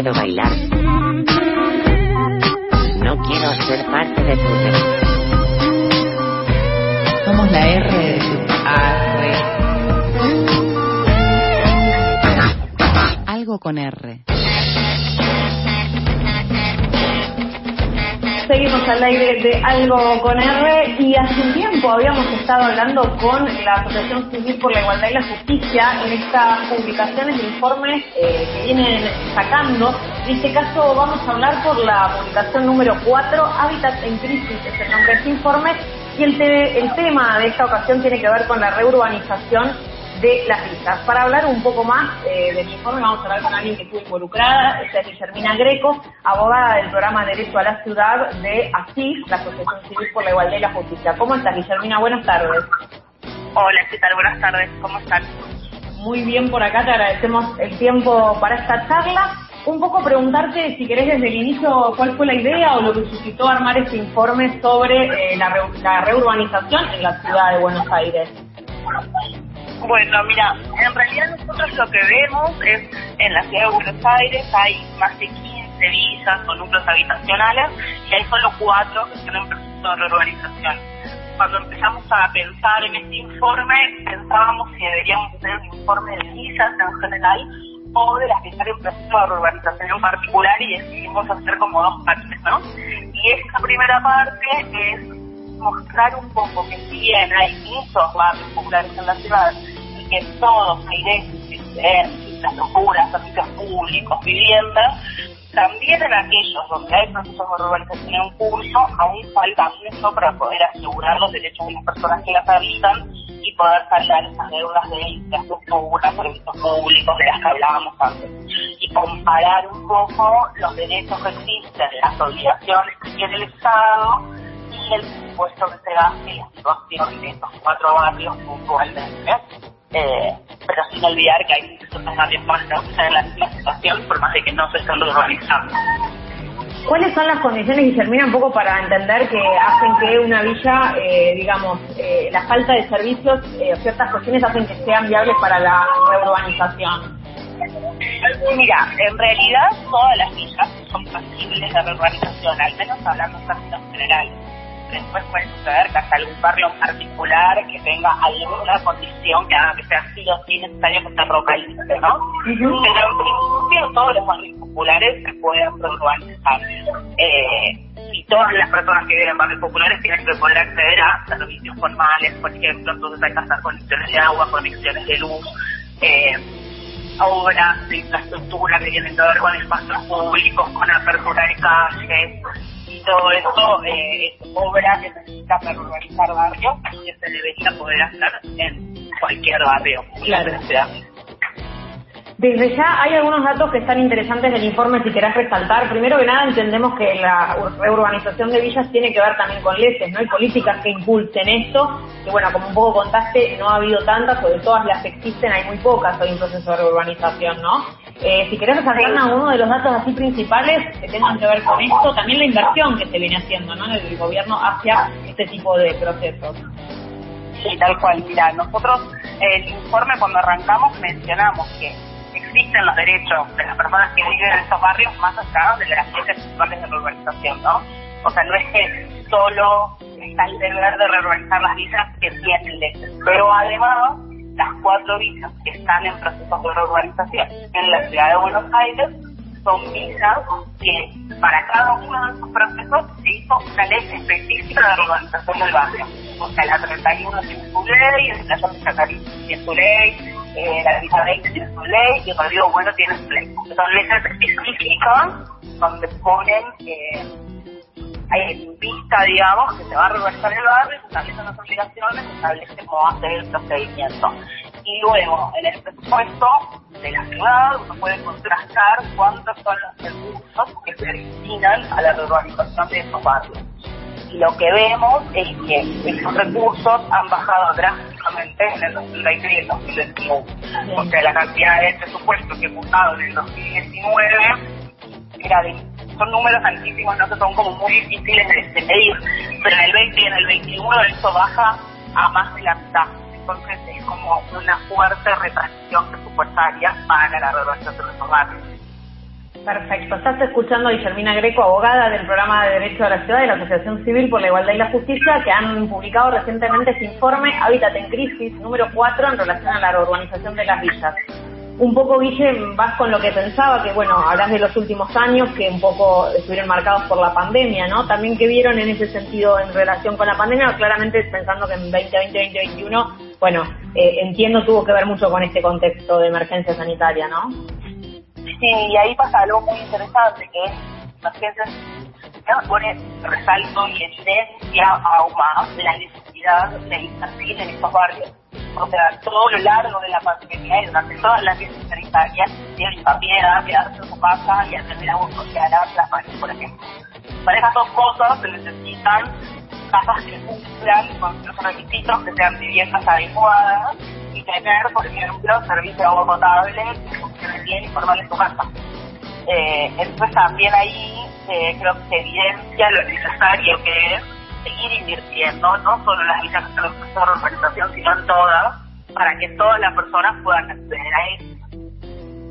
puedo bailar. No quiero ser parte de tu Somos la R de Algo con R. Seguimos al aire de Algo con R y hace un tiempo habíamos estado hablando con la Asociación Civil por la Igualdad y la Justicia en estas publicaciones de informes eh, que vienen sacando. En este caso vamos a hablar por la publicación número 4, Hábitat en Crisis, es el nombre de este informe, y el, el tema de esta ocasión tiene que ver con la reurbanización de las vistas. Para hablar un poco más eh, del informe, vamos a hablar con alguien que estuvo involucrada, esta es Guillermina Greco, abogada del programa Derecho a la Ciudad de ASIS, la Asociación Civil por la Igualdad y la Justicia. ¿Cómo estás, Guillermina? Buenas tardes. Hola, ¿qué tal? Buenas tardes, ¿cómo están? Muy bien por acá, te agradecemos el tiempo para esta charla. Un poco preguntarte, si querés desde el inicio, cuál fue la idea o lo que suscitó armar este informe sobre eh, la, la reurbanización en la ciudad de Buenos Aires. Bueno, mira, en realidad nosotros lo que vemos es en la ciudad de Buenos Aires hay más de 15 villas o núcleos habitacionales y hay solo cuatro que están en proceso de reurbanización. Cuando empezamos a pensar en este informe, pensábamos si deberíamos hacer un informe de villas en general o de las que están en proceso de reurbanización en particular y decidimos hacer como dos partes, ¿no? Y esta primera parte es mostrar un poco que si bien hay muchos barrios populares en la ciudad y que todos merecen infraestructuras, servicios públicos, viviendas, también en aquellos donde hay procesos de urbanización en curso, aún falta mucho para poder asegurar los derechos de las personas que las habitan y poder saldar esas deudas de infraestructura, servicios públicos de las que hablábamos antes. Y comparar un poco los derechos que existen, las obligaciones que tiene el Estado el presupuesto que se gaste y la situación de estos cuatro barrios puntualmente. Eh, pero sin olvidar que hay muchos barrios más que en la misma situación, por más de que no se estén urbanizando. ¿Cuáles son las condiciones, Guillermina, un poco para entender que hacen que una villa, eh, digamos, eh, la falta de servicios, eh, ciertas cuestiones hacen que sean viables para la reurbanización? Mira, en realidad todas las villas son posibles de reurbanización, al menos hablando en términos generales después puede suceder que haya algún barrio particular que tenga alguna condición que haga que sea así o sí necesario que se localice, ¿no? Pero en principio todos los barrios populares se pueden urbanizar. Eh, y todas las personas que viven en barrios populares tienen que poder acceder a servicios formales, por ejemplo, entonces hay que hacer conexiones de agua, conexiones de luz, eh, obras de infraestructura que tienen que ver con espacios públicos, con apertura de calles, y todo esto eh, es obra que necesita para urbanizar barrios que se debería poder hacer en cualquier barrio claro. Desde ya hay algunos datos que están interesantes del informe si querés resaltar. Primero que nada entendemos que la reurbanización de villas tiene que ver también con leyes, ¿no? Hay políticas que impulsen esto, que bueno, como un poco contaste, no ha habido tantas, sobre todas las que existen hay muy pocas hoy en proceso de reurbanización, ¿no? Eh, si querés resaltar alguno de los datos así principales que tengan que ver con esto, también la inversión que se viene haciendo, ¿no? En el gobierno hacia este tipo de procesos. Sí, tal cual. Mira, nosotros el informe cuando arrancamos mencionamos que existen los derechos de las personas que viven en estos barrios más allá de las leyes actuales de reurbanización, ¿no? O sea, no es que solo está el deber de reurbanizar las villas que tienen leyes, pero además las cuatro villas que están en proceso de reurbanización en la ciudad de Buenos Aires son villas que para cada uno de esos procesos se hizo una ley específica de reurbanización del barrio. O sea, la 31 tiene su ley, la Chacarí tiene su ley, eh, la Villa 20 tiene su ley y el Río Bueno tiene su ley. Son leyes específicas donde ponen eh, hay vista, digamos, que se va a reversar el barrio, se establecen las obligaciones, se establece cómo va a ser el procedimiento. Y luego, en el presupuesto de la ciudad, uno puede contrastar cuántos son los recursos que se destinan a la reurbanización de esos barrios y lo que vemos es que esos recursos han bajado drásticamente en el 2020 y el 2021. O sea, la cantidad de presupuesto que dado en el 2019 era de, son números altísimos, no son como muy difíciles de, medir, pero en el 20 y en el 21 eso baja a más de la mitad. Entonces es como una fuerte retracción presupuestaria para la renovación de los barrios. Perfecto. Estás escuchando a Guillermina Greco, abogada del programa de Derecho a la Ciudad de la Asociación Civil por la Igualdad y la Justicia, que han publicado recientemente este informe Hábitat en Crisis número 4 en relación a la urbanización de las villas. Un poco, Guille, vas con lo que pensaba, que bueno, hablas de los últimos años que un poco estuvieron marcados por la pandemia, ¿no? También que vieron en ese sentido en relación con la pandemia, claramente pensando que en 2020, 2021, bueno, eh, entiendo tuvo que ver mucho con este contexto de emergencia sanitaria, ¿no? Sí, y ahí pasa algo muy interesante, que es la ciencia pone resalto y evidencia aún más la necesidad de invertir en estos barrios. O sea, todo lo largo de la pandemia y durante todas las crisis sanitarias, tienen hincapié a quedarse en su casa y atender a a las parejas, por ejemplo. Para esas dos cosas se necesitan casas que cumplan con los requisitos, que sean viviendas adecuadas y tener, por ejemplo, servicio de agua potable que funcione bien y formal en su casa. Eh, entonces también ahí eh, creo que se evidencia lo necesario que es seguir invirtiendo, no solo en las villas de urbanización, sino en todas, para que todas las personas puedan acceder a eso.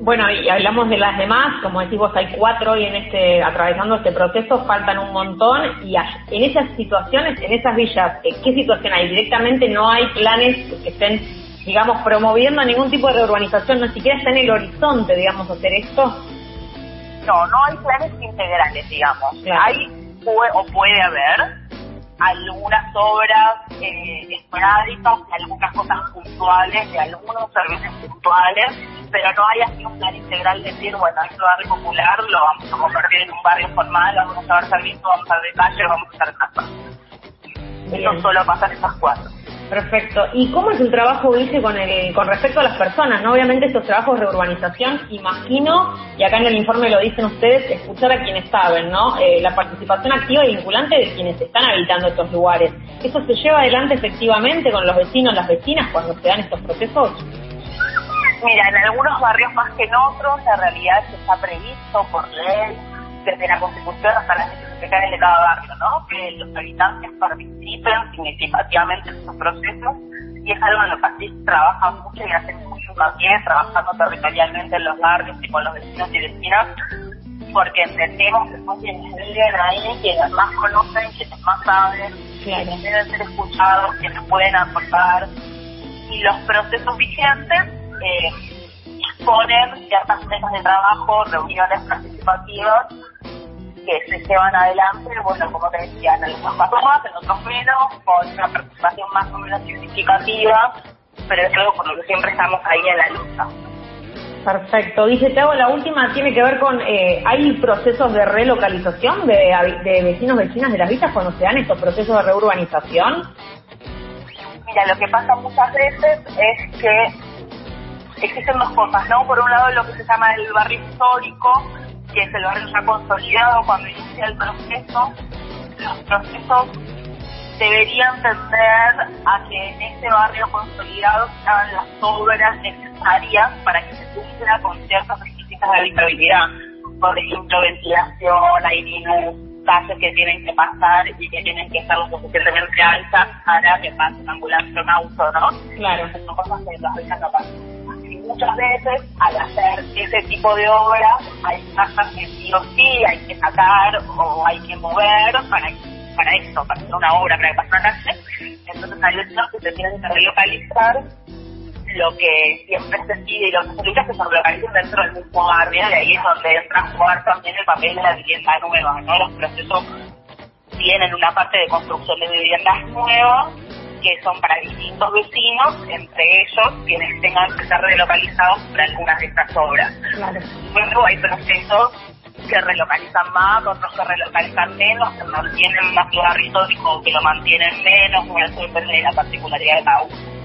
Bueno, y hablamos de las demás, como decimos, hay cuatro hoy en este, atravesando este proceso, faltan un montón, y en esas situaciones, en esas villas, eh, ¿qué situación hay? Directamente no hay planes que estén, digamos, promoviendo ningún tipo de reurbanización, no siquiera está en el horizonte, digamos, hacer esto. No, no hay planes integrales, digamos. Hay, o puede haber, algunas obras eh, esporádicas, algunas cosas puntuales, de algunos servicios puntuales, pero no hay así un plan integral de decir, bueno, este barrio popular lo vamos a convertir en un barrio formal, vamos a dar servicio, vamos a dar detalles, vamos a hacer casa. Eso solo pasa en estas cuatro. Perfecto. ¿Y cómo es el trabajo, dice, con, con respecto a las personas? ¿no? Obviamente estos trabajos de urbanización, imagino, y acá en el informe lo dicen ustedes, escuchar a quienes saben, ¿no? Eh, la participación activa y vinculante de quienes están habitando estos lugares. ¿Eso se lleva adelante efectivamente con los vecinos, las vecinas, cuando se dan estos procesos? Mira, en algunos barrios más que en otros, la realidad es que está previsto por ley, desde la Constitución hasta las secretarias de cada barrio, ¿no? Que los habitantes participen significativamente en estos procesos y es algo en lo que así trabaja mucho y hace mucho hincapié trabajando territorialmente en los barrios y con los vecinos y vecinas porque entendemos que son quienes viven ahí, quienes más conocen, quienes más saben, quienes deben ser escuchados, quienes pueden aportar y los procesos vigentes eh, ponen ciertas mesas de trabajo, reuniones participativas que se llevan adelante, bueno, como te decía, en algunos casos más, en otros menos, con una participación más o menos significativa, pero es algo por lo que siempre estamos ahí en la lucha. Perfecto. Dice, te hago la última, tiene que ver con, eh, ¿hay procesos de relocalización de, de vecinos, vecinas de las vistas cuando se dan estos procesos de reurbanización? Mira, lo que pasa muchas veces es que existen dos cosas, ¿no? Por un lado, lo que se llama el barrio histórico, que es el barrio ya consolidado cuando inicia el proceso, los procesos deberían tender a que en ese barrio consolidado se hagan las obras necesarias para que se cumpla con ciertos requisitos de habitabilidad. Por ejemplo, ventilación, aire calles que tienen que pasar y que tienen que estar lo suficientemente altas para que pase una ambulancia o un auto, ¿no? Claro. Son cosas que las no pasan muchas veces al hacer ese tipo de obras hay casas que sí o sí hay que sacar o hay que mover para para eso, para hacer una obra, para que pase una. Entonces hay veces que se tienen que relocalizar lo que siempre se pide y lo que se solicita es que se relocalicen dentro del mismo barrio y ahí es donde entra a jugar también el papel de la vivienda nueva, ¿no? Los procesos tienen una parte de construcción de viviendas nuevas que son para distintos vecinos, entre ellos quienes tengan que ser relocalizados por algunas de estas obras. Luego hay procesos que relocalizan más, otros que relocalizan menos, que mantienen más lugar histórico, que lo mantienen menos, bueno, eso depende de la particularidad de cada uno.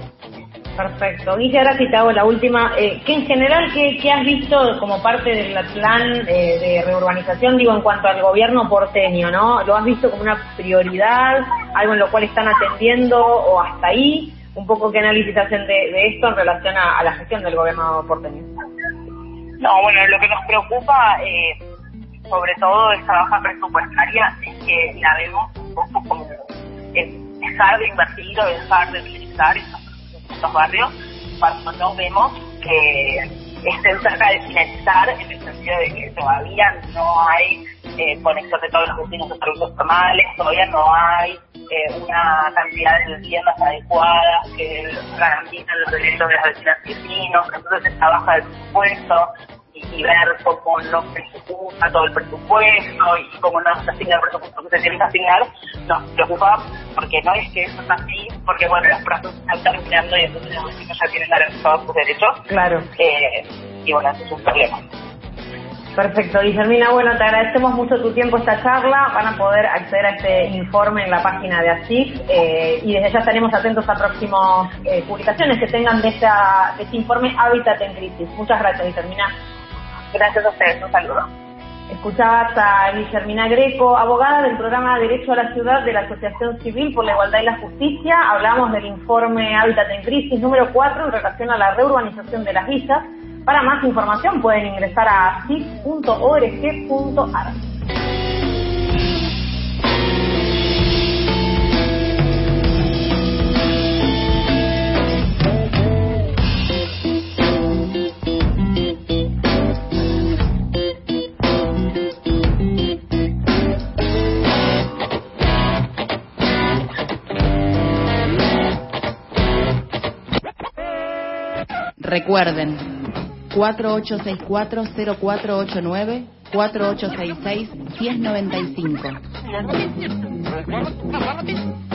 Perfecto. Guille, ahora sí te hago la última. Eh, ¿Qué en general, qué, qué, has visto como parte del plan eh, de reurbanización, digo, en cuanto al gobierno porteño, ¿no? ¿Lo has visto como una prioridad, algo en lo cual están atendiendo o hasta ahí? Un poco qué análisis hacen de, esto en relación a, la gestión del gobierno porteño. No, bueno, lo que nos preocupa, eh, sobre todo esta baja presupuestaria, es que la vemos un poco como dejar de invertir o dejar de utilizar estos barrios cuando no vemos que, estén cerca de finalizar, en el sentido de que todavía no hay eh, conexión de todos los vecinos de servicios formales, todavía no hay eh, una cantidad de viviendas adecuadas que garanticen los derechos de las vecinas y vecinos, entonces esta baja del presupuesto y, ver cómo no presupuesta todo el presupuesto y cómo no se asigna el presupuesto que se tiene que asignar, nos preocupa porque no es que eso es así, porque bueno, los plazos están terminando y entonces los vecinos ya tienen garantizados sus derechos. Claro. Eh, y bueno, eso es un problema. Perfecto, Guillermina. Bueno, te agradecemos mucho tu tiempo esta charla. Van a poder acceder a este informe en la página de ASIC eh, y desde ya estaremos atentos a próximas eh, publicaciones que tengan de, esta, de este informe Hábitat en Crisis. Muchas gracias, Guillermina. Gracias a ustedes. Un saludo. Escuchabas a Guillermina Greco, abogada del programa Derecho a la Ciudad de la Asociación Civil por la Igualdad y la Justicia. Hablamos del informe Hábitat en Crisis número 4 en relación a la reurbanización de las villas para más información pueden ingresar a cic.org.ar. Recuerden, 4864-0489, 4866-1095.